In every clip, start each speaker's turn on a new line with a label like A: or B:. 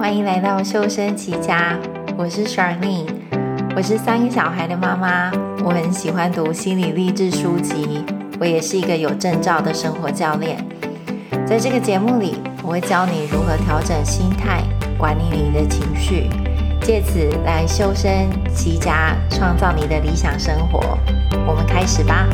A: 欢迎来到修身齐家，我是 Charlene，我是三个小孩的妈妈，我很喜欢读心理励志书籍，我也是一个有证照的生活教练。在这个节目里，我会教你如何调整心态，管理你的情绪，借此来修身齐家，创造你的理想生活。我们开始吧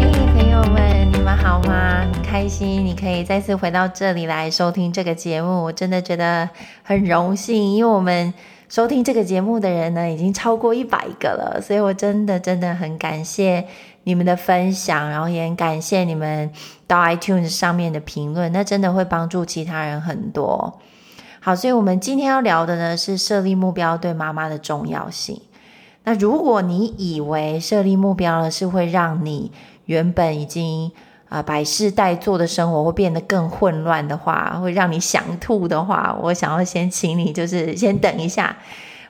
A: 嘿朋友们。好吗？很开心你可以再次回到这里来收听这个节目，我真的觉得很荣幸，因为我们收听这个节目的人呢，已经超过一百个了，所以我真的真的很感谢你们的分享，然后也很感谢你们到 iTunes 上面的评论，那真的会帮助其他人很多。好，所以我们今天要聊的呢，是设立目标对妈妈的重要性。那如果你以为设立目标呢，是会让你原本已经啊，百事待做的生活会变得更混乱的话，会让你想吐的话，我想要先请你，就是先等一下。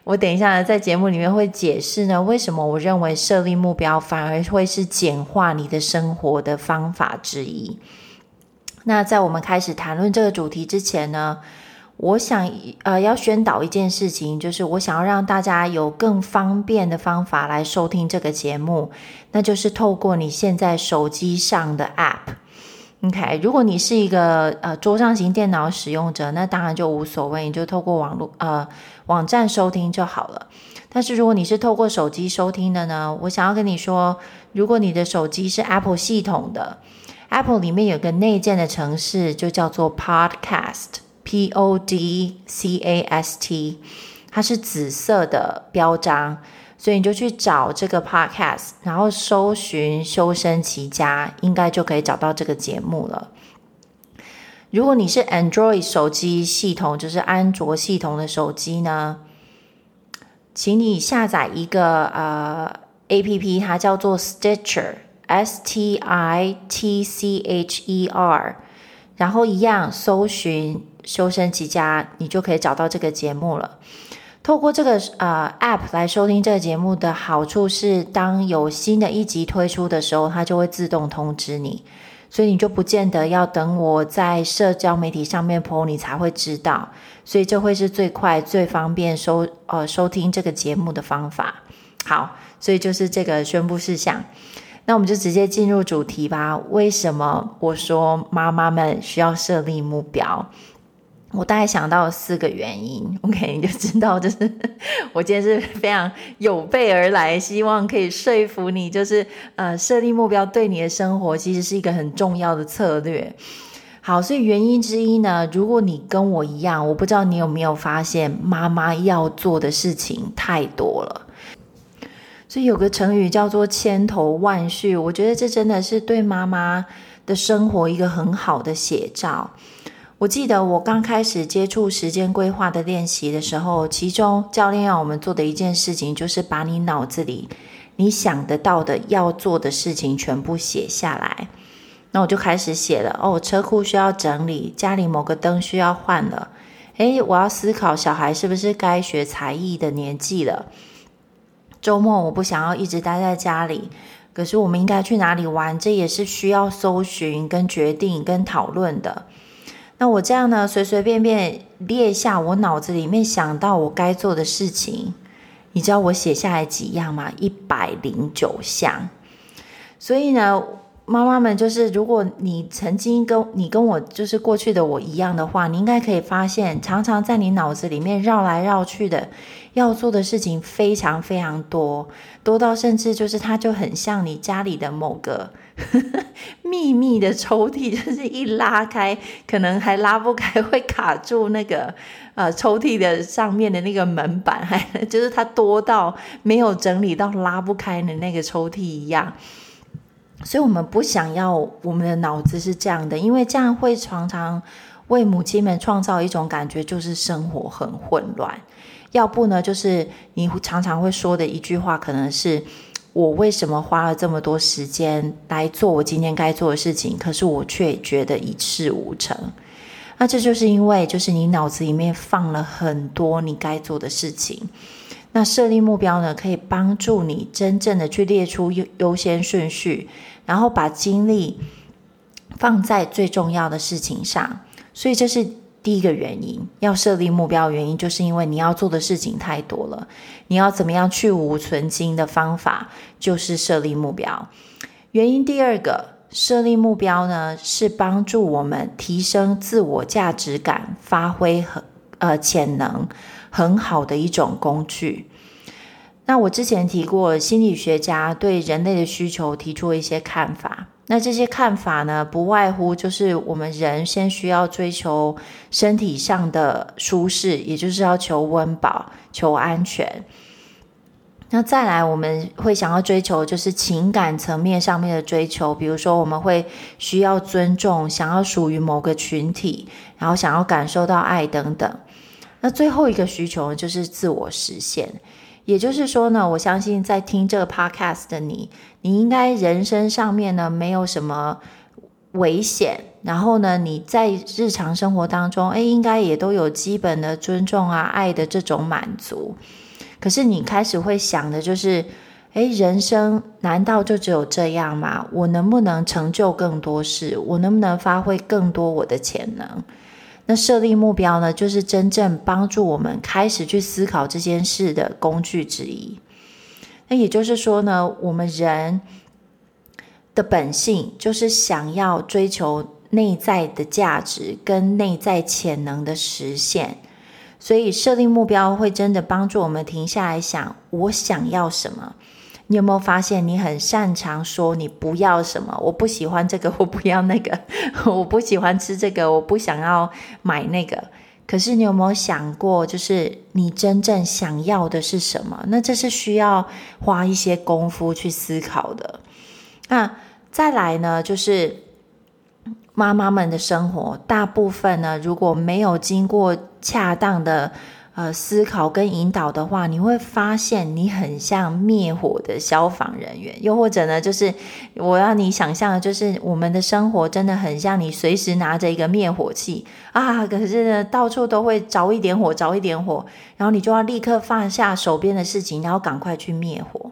A: 我等一下在节目里面会解释呢，为什么我认为设立目标反而会是简化你的生活的方法之一。那在我们开始谈论这个主题之前呢，我想呃要宣导一件事情，就是我想要让大家有更方便的方法来收听这个节目，那就是透过你现在手机上的 App。OK，如果你是一个呃桌上型电脑使用者，那当然就无所谓，你就透过网络呃网站收听就好了。但是如果你是透过手机收听的呢，我想要跟你说，如果你的手机是 Apple 系统的，Apple 里面有个内建的程式，就叫做 Podcast。T O D C A S T，它是紫色的标章，所以你就去找这个 Podcast，然后搜寻“修身齐家”，应该就可以找到这个节目了。如果你是 Android 手机系统，就是安卓系统的手机呢，请你下载一个呃 APP，它叫做 Stitcher，S T I T C H E R，然后一样搜寻。修身齐家，你就可以找到这个节目了。透过这个呃 App 来收听这个节目的好处是，当有新的一集推出的时候，它就会自动通知你，所以你就不见得要等我在社交媒体上面 po 你才会知道。所以这会是最快最方便收呃收听这个节目的方法。好，所以就是这个宣布事项。那我们就直接进入主题吧。为什么我说妈妈们需要设立目标？我大概想到四个原因，OK，你就知道，就是 我今天是非常有备而来，希望可以说服你，就是呃，设立目标对你的生活其实是一个很重要的策略。好，所以原因之一呢，如果你跟我一样，我不知道你有没有发现，妈妈要做的事情太多了。所以有个成语叫做千头万绪，我觉得这真的是对妈妈的生活一个很好的写照。我记得我刚开始接触时间规划的练习的时候，其中教练要我们做的一件事情，就是把你脑子里你想得到的要做的事情全部写下来。那我就开始写了，哦，车库需要整理，家里某个灯需要换了，诶，我要思考小孩是不是该学才艺的年纪了。周末我不想要一直待在家里，可是我们应该去哪里玩？这也是需要搜寻、跟决定、跟讨论的。那我这样呢，随随便便列下我脑子里面想到我该做的事情，你知道我写下来几样吗？一百零九项。所以呢，妈妈们就是，如果你曾经跟你跟我就是过去的我一样的话，你应该可以发现，常常在你脑子里面绕来绕去的要做的事情非常非常多，多到甚至就是它就很像你家里的某个。秘密的抽屉，就是一拉开，可能还拉不开，会卡住那个呃抽屉的上面的那个门板，还就是它多到没有整理到拉不开的那个抽屉一样。所以我们不想要我们的脑子是这样的，因为这样会常常为母亲们创造一种感觉，就是生活很混乱。要不呢，就是你常常会说的一句话，可能是。我为什么花了这么多时间来做我今天该做的事情，可是我却觉得一事无成？那这就是因为，就是你脑子里面放了很多你该做的事情。那设立目标呢，可以帮助你真正的去列出优优先顺序，然后把精力放在最重要的事情上。所以这是第一个原因，要设立目标原因，就是因为你要做的事情太多了。你要怎么样去无存菁的方法，就是设立目标。原因第二个，设立目标呢，是帮助我们提升自我价值感、发挥很呃潜能很好的一种工具。那我之前提过，心理学家对人类的需求提出了一些看法。那这些看法呢，不外乎就是我们人先需要追求身体上的舒适，也就是要求温饱、求安全。那再来，我们会想要追求就是情感层面上面的追求，比如说我们会需要尊重，想要属于某个群体，然后想要感受到爱等等。那最后一个需求就是自我实现。也就是说呢，我相信在听这个 podcast 的你，你应该人生上面呢没有什么危险，然后呢你在日常生活当中，诶，应该也都有基本的尊重啊、爱的这种满足。可是你开始会想的就是，诶，人生难道就只有这样吗？我能不能成就更多事？我能不能发挥更多我的潜能？那设立目标呢，就是真正帮助我们开始去思考这件事的工具之一。那也就是说呢，我们人的本性就是想要追求内在的价值跟内在潜能的实现，所以设立目标会真的帮助我们停下来想，我想要什么。你有没有发现，你很擅长说你不要什么？我不喜欢这个，我不要那个，我不喜欢吃这个，我不想要买那个。可是你有没有想过，就是你真正想要的是什么？那这是需要花一些功夫去思考的。那再来呢，就是妈妈们的生活，大部分呢，如果没有经过恰当的。呃，思考跟引导的话，你会发现你很像灭火的消防人员，又或者呢，就是我要你想象的，就是我们的生活真的很像你随时拿着一个灭火器啊，可是呢，到处都会着一点火，着一点火，然后你就要立刻放下手边的事情，然后赶快去灭火。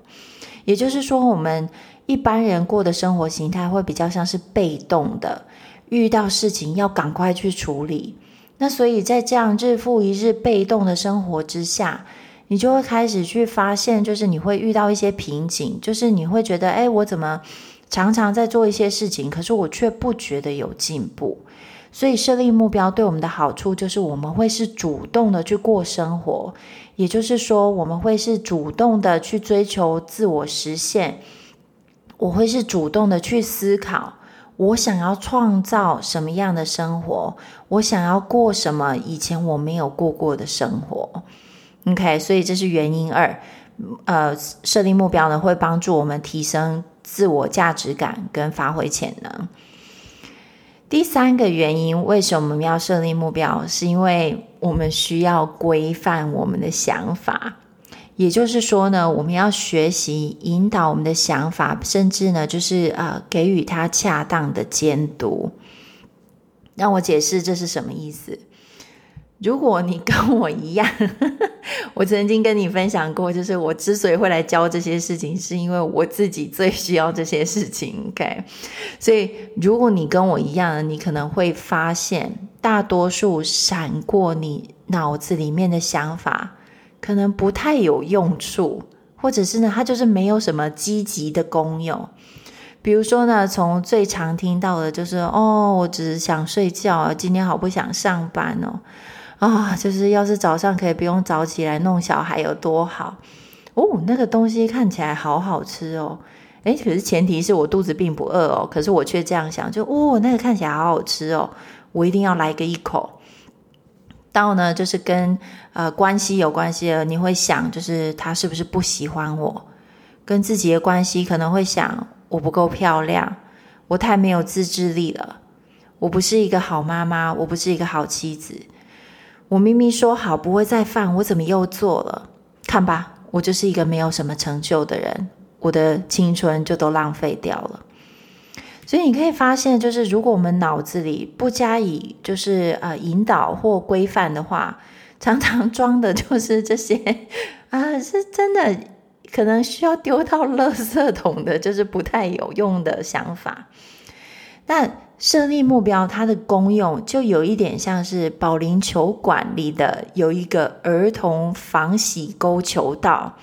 A: 也就是说，我们一般人过的生活形态会比较像是被动的，遇到事情要赶快去处理。那所以，在这样日复一日被动的生活之下，你就会开始去发现，就是你会遇到一些瓶颈，就是你会觉得，哎，我怎么常常在做一些事情，可是我却不觉得有进步。所以，设立目标对我们的好处就是，我们会是主动的去过生活，也就是说，我们会是主动的去追求自我实现，我会是主动的去思考。我想要创造什么样的生活？我想要过什么以前我没有过过的生活？OK，所以这是原因二。呃，设立目标呢，会帮助我们提升自我价值感跟发挥潜能。第三个原因，为什么我们要设立目标？是因为我们需要规范我们的想法。也就是说呢，我们要学习引导我们的想法，甚至呢，就是呃，给予他恰当的监督。让我解释这是什么意思。如果你跟我一样，我曾经跟你分享过，就是我之所以会来教这些事情，是因为我自己最需要这些事情。OK，所以如果你跟我一样，你可能会发现，大多数闪过你脑子里面的想法。可能不太有用处，或者是呢，它就是没有什么积极的功用。比如说呢，从最常听到的就是哦，我只是想睡觉，今天好不想上班哦，啊，就是要是早上可以不用早起来弄小孩有多好哦，那个东西看起来好好吃哦，诶，可是前提是我肚子并不饿哦，可是我却这样想，就哦，那个看起来好好吃哦，我一定要来个一口。到呢，就是跟呃关系有关系了，你会想，就是他是不是不喜欢我？跟自己的关系可能会想，我不够漂亮，我太没有自制力了，我不是一个好妈妈，我不是一个好妻子。我明明说好不会再犯，我怎么又做了？看吧，我就是一个没有什么成就的人，我的青春就都浪费掉了。所以你可以发现，就是如果我们脑子里不加以就是呃引导或规范的话，常常装的就是这些啊，是真的可能需要丢到垃圾桶的，就是不太有用的想法。但设立目标，它的功用就有一点像是保龄球馆里的有一个儿童防洗沟球道。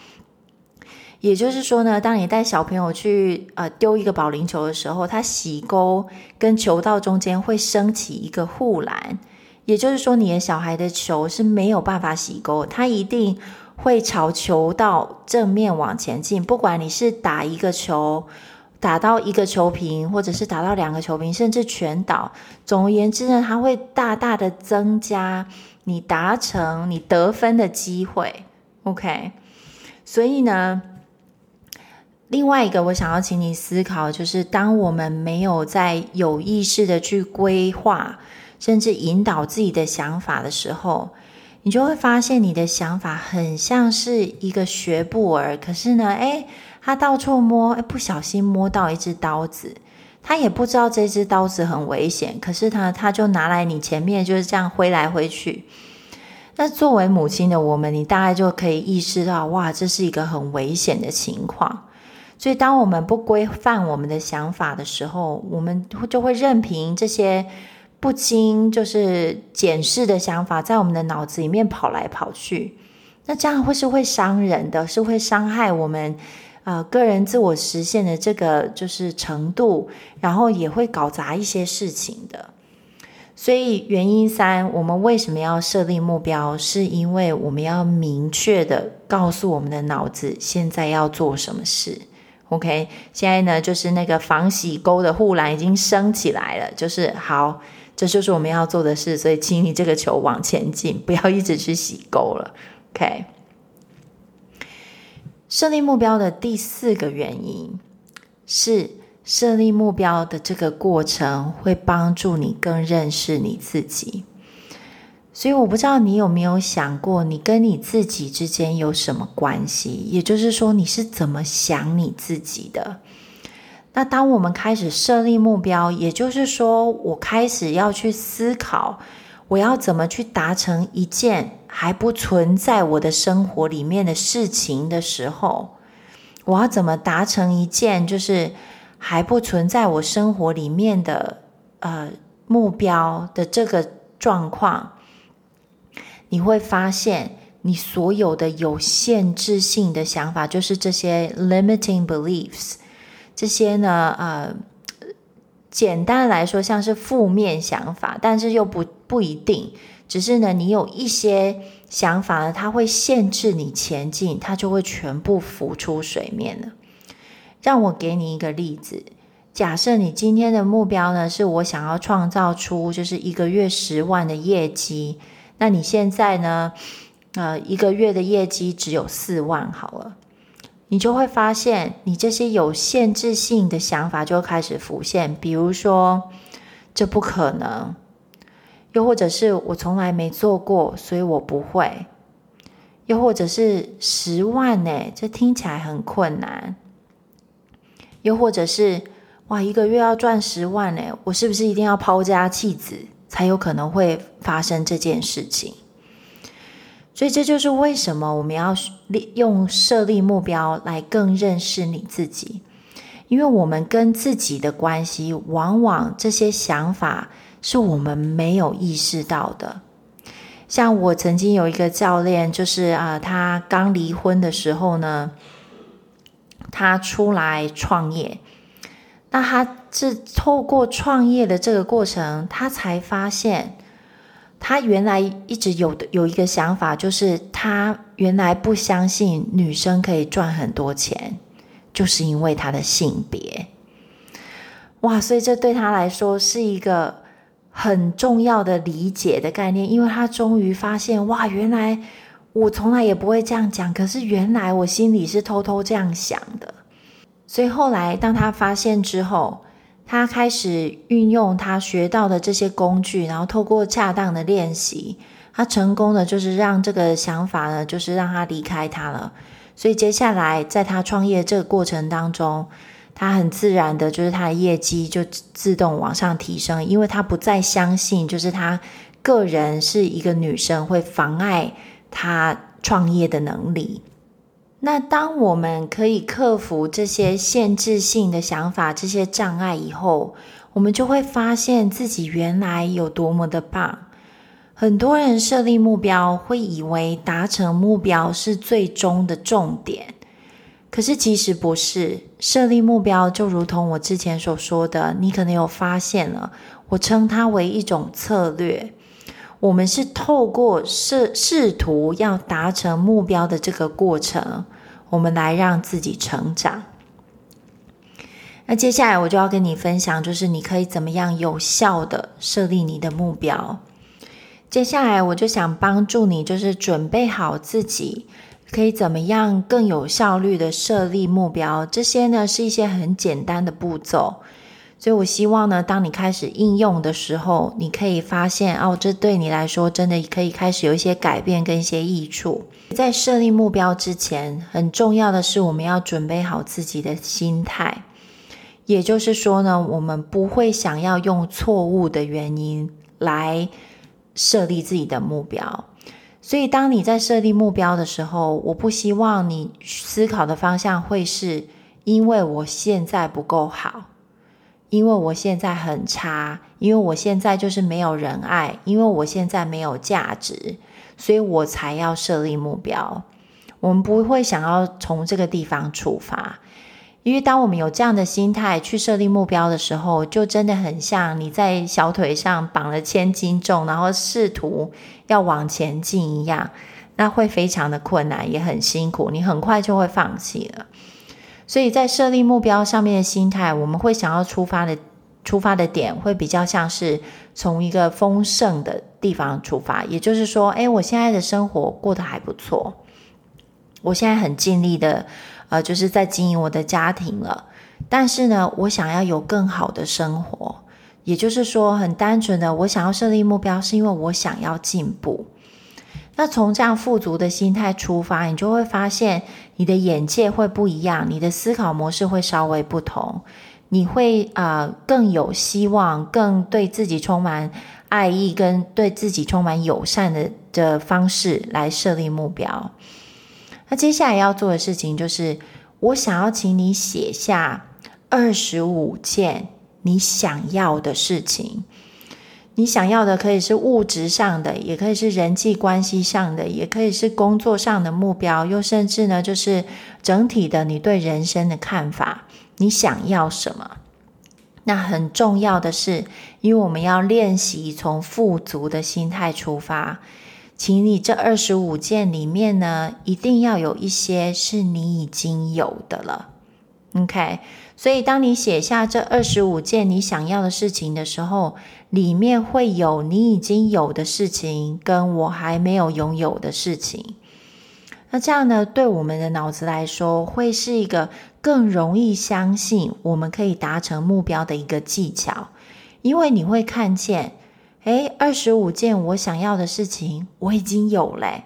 A: 也就是说呢，当你带小朋友去呃丢一个保龄球的时候，它洗钩跟球道中间会升起一个护栏。也就是说，你的小孩的球是没有办法洗钩，他一定会朝球道正面往前进。不管你是打一个球。打到一个球瓶，或者是打到两个球瓶，甚至全倒。总而言之呢，它会大大的增加你达成你得分的机会。OK，所以呢，另外一个我想要请你思考，就是当我们没有在有意识的去规划，甚至引导自己的想法的时候，你就会发现你的想法很像是一个学步儿。可是呢，诶他到处摸，不小心摸到一只刀子，他也不知道这只刀子很危险，可是他他就拿来你前面就是这样挥来挥去。那作为母亲的我们，你大概就可以意识到，哇，这是一个很危险的情况。所以，当我们不规范我们的想法的时候，我们就会任凭这些不经就是检视的想法在我们的脑子里面跑来跑去。那这样会是会伤人的，是会伤害我们。呃，个人自我实现的这个就是程度，然后也会搞砸一些事情的。所以原因三，我们为什么要设立目标？是因为我们要明确的告诉我们的脑子现在要做什么事。OK，现在呢，就是那个防洗沟的护栏已经升起来了，就是好，这就是我们要做的事。所以，请你这个球往前进，不要一直去洗沟了。OK。设立目标的第四个原因是，设立目标的这个过程会帮助你更认识你自己。所以，我不知道你有没有想过，你跟你自己之间有什么关系？也就是说，你是怎么想你自己的？那当我们开始设立目标，也就是说，我开始要去思考。我要怎么去达成一件还不存在我的生活里面的事情的时候，我要怎么达成一件就是还不存在我生活里面的呃目标的这个状况，你会发现你所有的有限制性的想法，就是这些 limiting beliefs，这些呢，呃。简单来说，像是负面想法，但是又不不一定。只是呢，你有一些想法呢，它会限制你前进，它就会全部浮出水面了。让我给你一个例子：假设你今天的目标呢，是我想要创造出就是一个月十万的业绩，那你现在呢，呃，一个月的业绩只有四万，好了。你就会发现，你这些有限制性的想法就开始浮现。比如说，这不可能；又或者是我从来没做过，所以我不会；又或者是十万呢，这听起来很困难；又或者是哇，一个月要赚十万呢，我是不是一定要抛家弃子才有可能会发生这件事情？所以这就是为什么我们要利用设立目标来更认识你自己，因为我们跟自己的关系，往往这些想法是我们没有意识到的。像我曾经有一个教练，就是啊，他刚离婚的时候呢，他出来创业，那他是透过创业的这个过程，他才发现。他原来一直有的有一个想法，就是他原来不相信女生可以赚很多钱，就是因为他的性别。哇，所以这对他来说是一个很重要的理解的概念，因为他终于发现，哇，原来我从来也不会这样讲，可是原来我心里是偷偷这样想的。所以后来当他发现之后，他开始运用他学到的这些工具，然后透过恰当的练习，他成功的就是让这个想法呢，就是让他离开他了。所以接下来在他创业这个过程当中，他很自然的就是他的业绩就自动往上提升，因为他不再相信就是他个人是一个女生会妨碍他创业的能力。那当我们可以克服这些限制性的想法、这些障碍以后，我们就会发现自己原来有多么的棒。很多人设立目标，会以为达成目标是最终的重点，可是其实不是。设立目标就如同我之前所说的，你可能有发现了，我称它为一种策略。我们是透过试试图要达成目标的这个过程，我们来让自己成长。那接下来我就要跟你分享，就是你可以怎么样有效的设立你的目标。接下来我就想帮助你，就是准备好自己可以怎么样更有效率的设立目标。这些呢是一些很简单的步骤。所以，我希望呢，当你开始应用的时候，你可以发现哦，这对你来说真的可以开始有一些改变跟一些益处。在设立目标之前，很重要的是我们要准备好自己的心态，也就是说呢，我们不会想要用错误的原因来设立自己的目标。所以，当你在设立目标的时候，我不希望你思考的方向会是因为我现在不够好。因为我现在很差，因为我现在就是没有人爱，因为我现在没有价值，所以我才要设立目标。我们不会想要从这个地方出发，因为当我们有这样的心态去设立目标的时候，就真的很像你在小腿上绑了千斤重，然后试图要往前进一样，那会非常的困难，也很辛苦，你很快就会放弃了。所以在设立目标上面的心态，我们会想要出发的出发的点会比较像是从一个丰盛的地方出发，也就是说，诶，我现在的生活过得还不错，我现在很尽力的，呃，就是在经营我的家庭了。但是呢，我想要有更好的生活，也就是说，很单纯的，我想要设立目标，是因为我想要进步。那从这样富足的心态出发，你就会发现你的眼界会不一样，你的思考模式会稍微不同，你会啊、更有希望，更对自己充满爱意，跟对自己充满友善的的方式来设立目标。那接下来要做的事情就是，我想要请你写下二十五件你想要的事情。你想要的可以是物质上的，也可以是人际关系上的，也可以是工作上的目标，又甚至呢，就是整体的你对人生的看法。你想要什么？那很重要的是，因为我们要练习从富足的心态出发，请你这二十五件里面呢，一定要有一些是你已经有的了。OK。所以，当你写下这二十五件你想要的事情的时候，里面会有你已经有的事情，跟我还没有拥有的事情。那这样呢，对我们的脑子来说，会是一个更容易相信我们可以达成目标的一个技巧。因为你会看见，诶，二十五件我想要的事情，我已经有了。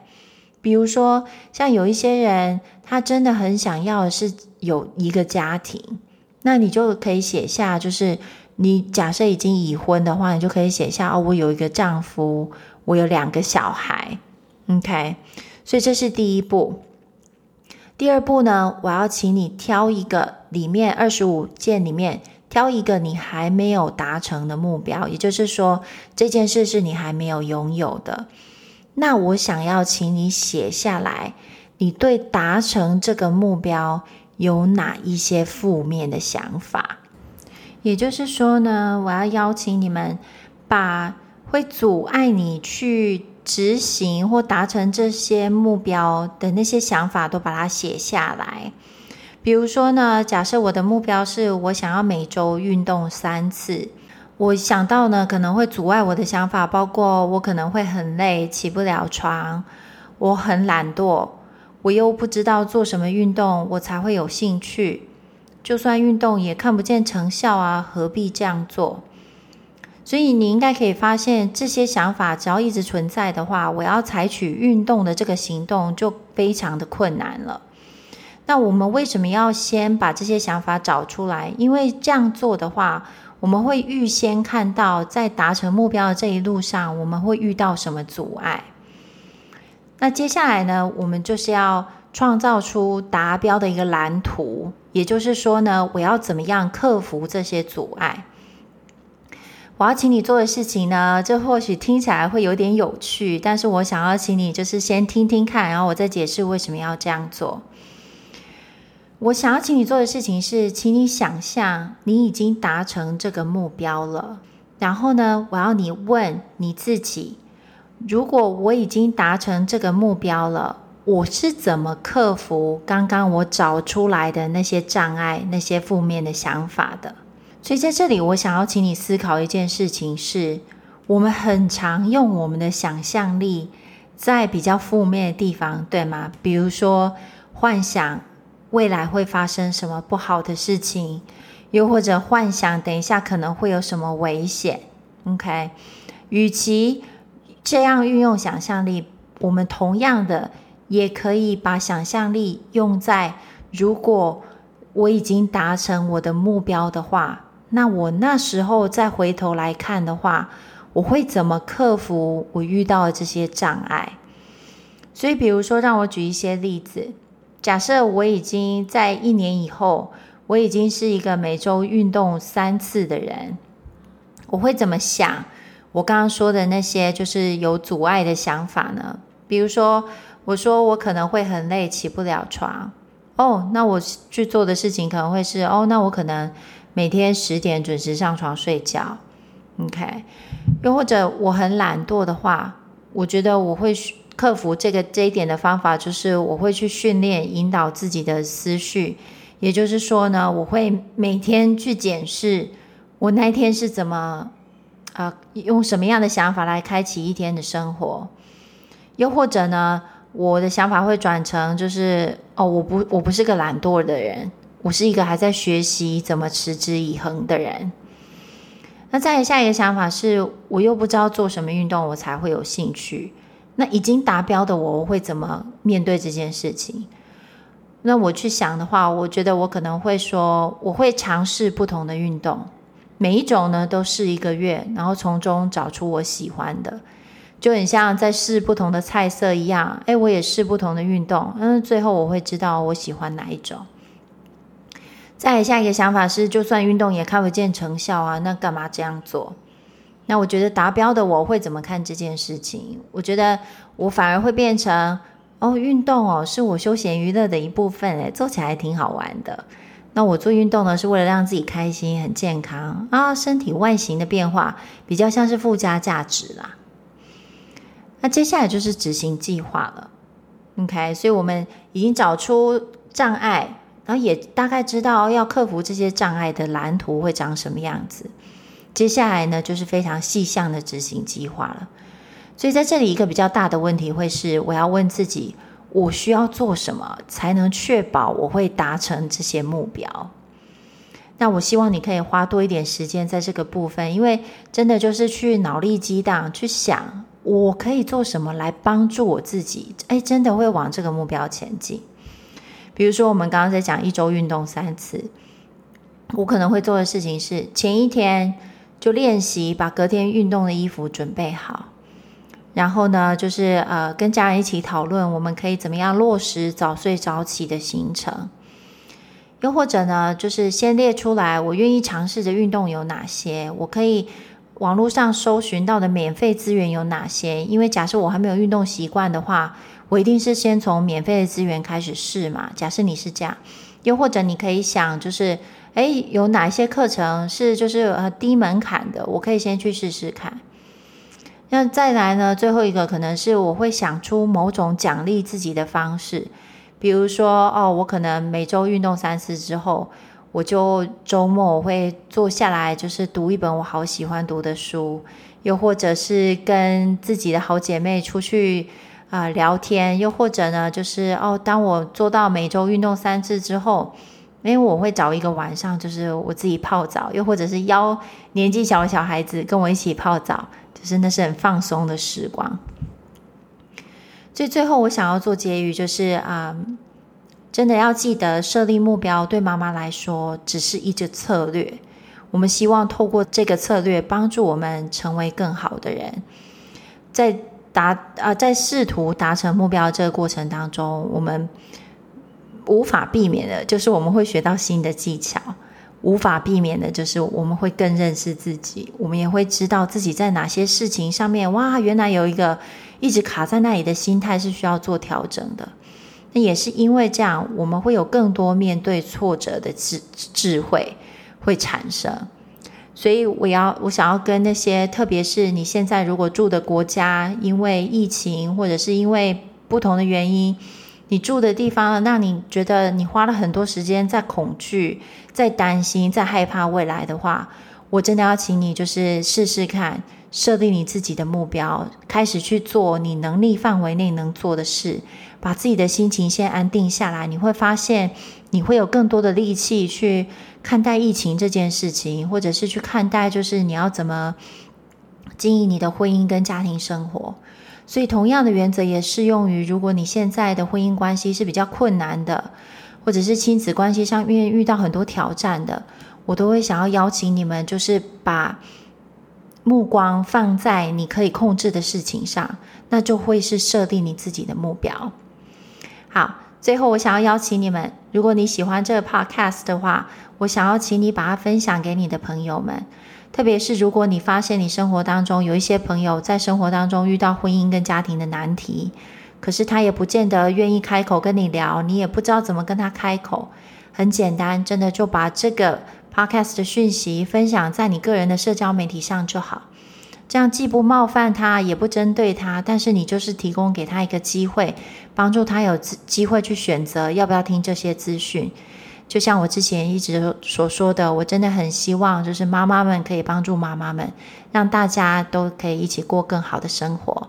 A: 比如说，像有一些人，他真的很想要的是有一个家庭。那你就可以写下，就是你假设已经已婚的话，你就可以写下哦，我有一个丈夫，我有两个小孩，OK。所以这是第一步。第二步呢，我要请你挑一个里面二十五件里面挑一个你还没有达成的目标，也就是说这件事是你还没有拥有的。那我想要请你写下来，你对达成这个目标。有哪一些负面的想法？也就是说呢，我要邀请你们把会阻碍你去执行或达成这些目标的那些想法都把它写下来。比如说呢，假设我的目标是我想要每周运动三次，我想到呢可能会阻碍我的想法，包括我可能会很累，起不了床，我很懒惰。我又不知道做什么运动，我才会有兴趣。就算运动也看不见成效啊，何必这样做？所以你应该可以发现，这些想法只要一直存在的话，我要采取运动的这个行动就非常的困难了。那我们为什么要先把这些想法找出来？因为这样做的话，我们会预先看到在达成目标的这一路上，我们会遇到什么阻碍。那接下来呢，我们就是要创造出达标的一个蓝图，也就是说呢，我要怎么样克服这些阻碍？我要请你做的事情呢，这或许听起来会有点有趣，但是我想要请你就是先听听看，然后我再解释为什么要这样做。我想要请你做的事情是，请你想象你已经达成这个目标了，然后呢，我要你问你自己：如果我已经达成这个目标了，我是怎么克服刚刚我找出来的那些障碍、那些负面的想法的？所以在这里，我想要请你思考一件事情是：我们很常用我们的想象力在比较负面的地方，对吗？比如说幻想未来会发生什么不好的事情，又或者幻想等一下可能会有什么危险。OK，与其这样运用想象力，我们同样的。也可以把想象力用在，如果我已经达成我的目标的话，那我那时候再回头来看的话，我会怎么克服我遇到的这些障碍？所以，比如说，让我举一些例子。假设我已经在一年以后，我已经是一个每周运动三次的人，我会怎么想？我刚刚说的那些就是有阻碍的想法呢？比如说。我说我可能会很累，起不了床。哦，那我去做的事情可能会是哦，那我可能每天十点准时上床睡觉。OK，又或者我很懒惰的话，我觉得我会克服这个这一点的方法，就是我会去训练引导自己的思绪。也就是说呢，我会每天去检视我那天是怎么啊、用什么样的想法来开启一天的生活。又或者呢，我的想法会转成就是哦，我不，我不是个懒惰的人，我是一个还在学习怎么持之以恒的人。那再下一个想法是，我又不知道做什么运动我才会有兴趣。那已经达标的我，我会怎么面对这件事情？那我去想的话，我觉得我可能会说，我会尝试不同的运动，每一种呢都试一个月，然后从中找出我喜欢的。就很像在试不同的菜色一样，哎，我也试不同的运动，嗯，最后我会知道我喜欢哪一种。再下一个想法是，就算运动也看不见成效啊，那干嘛这样做？那我觉得达标的我会怎么看这件事情？我觉得我反而会变成，哦，运动哦，是我休闲娱乐的一部分，哎，做起来挺好玩的。那我做运动呢，是为了让自己开心、很健康啊，身体外形的变化比较像是附加价值啦。那接下来就是执行计划了，OK，所以我们已经找出障碍，然后也大概知道要克服这些障碍的蓝图会长什么样子。接下来呢，就是非常细项的执行计划了。所以在这里一个比较大的问题会是，我要问自己，我需要做什么才能确保我会达成这些目标？那我希望你可以花多一点时间在这个部分，因为真的就是去脑力激荡，去想。我可以做什么来帮助我自己？哎，真的会往这个目标前进。比如说，我们刚刚在讲一周运动三次，我可能会做的事情是前一天就练习把隔天运动的衣服准备好，然后呢，就是呃跟家人一起讨论，我们可以怎么样落实早睡早起的行程。又或者呢，就是先列出来我愿意尝试的运动有哪些，我可以。网络上搜寻到的免费资源有哪些？因为假设我还没有运动习惯的话，我一定是先从免费的资源开始试嘛。假设你是这样，又或者你可以想，就是诶，有哪些课程是就是呃低门槛的，我可以先去试试看。那再来呢，最后一个可能是我会想出某种奖励自己的方式，比如说哦，我可能每周运动三次之后。我就周末我会坐下来，就是读一本我好喜欢读的书，又或者是跟自己的好姐妹出去啊、聊天，又或者呢，就是哦，当我做到每周运动三次之后，因为我会找一个晚上，就是我自己泡澡，又或者是邀年纪小的小孩子跟我一起泡澡，就是那是很放松的时光。所以最后我想要做结语，就是啊。真的要记得，设立目标对妈妈来说只是一个策略。我们希望透过这个策略，帮助我们成为更好的人。在达啊，在试图达成目标这个过程当中，我们无法避免的就是我们会学到新的技巧，无法避免的就是我们会更认识自己，我们也会知道自己在哪些事情上面，哇，原来有一个一直卡在那里的心态是需要做调整的。那也是因为这样，我们会有更多面对挫折的智智慧会产生。所以我要我想要跟那些，特别是你现在如果住的国家，因为疫情或者是因为不同的原因。你住的地方让你觉得你花了很多时间在恐惧、在担心、在害怕未来的话，我真的要请你就是试试看，设定你自己的目标，开始去做你能力范围内能做的事，把自己的心情先安定下来。你会发现，你会有更多的力气去看待疫情这件事情，或者是去看待就是你要怎么经营你的婚姻跟家庭生活。所以，同样的原则也适用于，如果你现在的婚姻关系是比较困难的，或者是亲子关系上面遇到很多挑战的，我都会想要邀请你们，就是把目光放在你可以控制的事情上，那就会是设定你自己的目标。好，最后我想要邀请你们，如果你喜欢这个 podcast 的话，我想要请你把它分享给你的朋友们。特别是如果你发现你生活当中有一些朋友在生活当中遇到婚姻跟家庭的难题，可是他也不见得愿意开口跟你聊，你也不知道怎么跟他开口。很简单，真的就把这个 podcast 的讯息分享在你个人的社交媒体上就好。这样既不冒犯他，也不针对他，但是你就是提供给他一个机会，帮助他有机会去选择要不要听这些资讯。就像我之前一直所说的，我真的很希望，就是妈妈们可以帮助妈妈们，让大家都可以一起过更好的生活。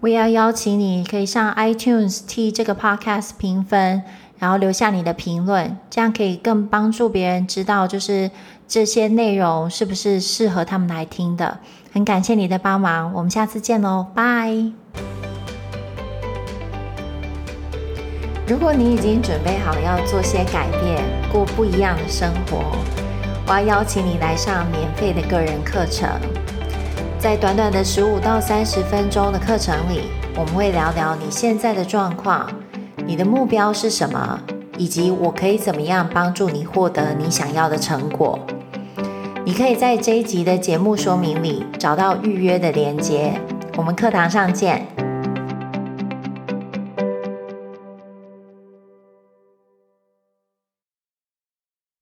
A: 我也要邀请你，可以上 iTunes 替这个 Podcast 评分，然后留下你的评论，这样可以更帮助别人知道，就是这些内容是不是适合他们来听的。很感谢你的帮忙，我们下次见喽，拜。如果你已经准备好要做些改变，过不一样的生活，我要邀请你来上免费的个人课程。在短短的十五到三十分钟的课程里，我们会聊聊你现在的状况，你的目标是什么，以及我可以怎么样帮助你获得你想要的成果。你可以在这一集的节目说明里找到预约的连接。我们课堂上见。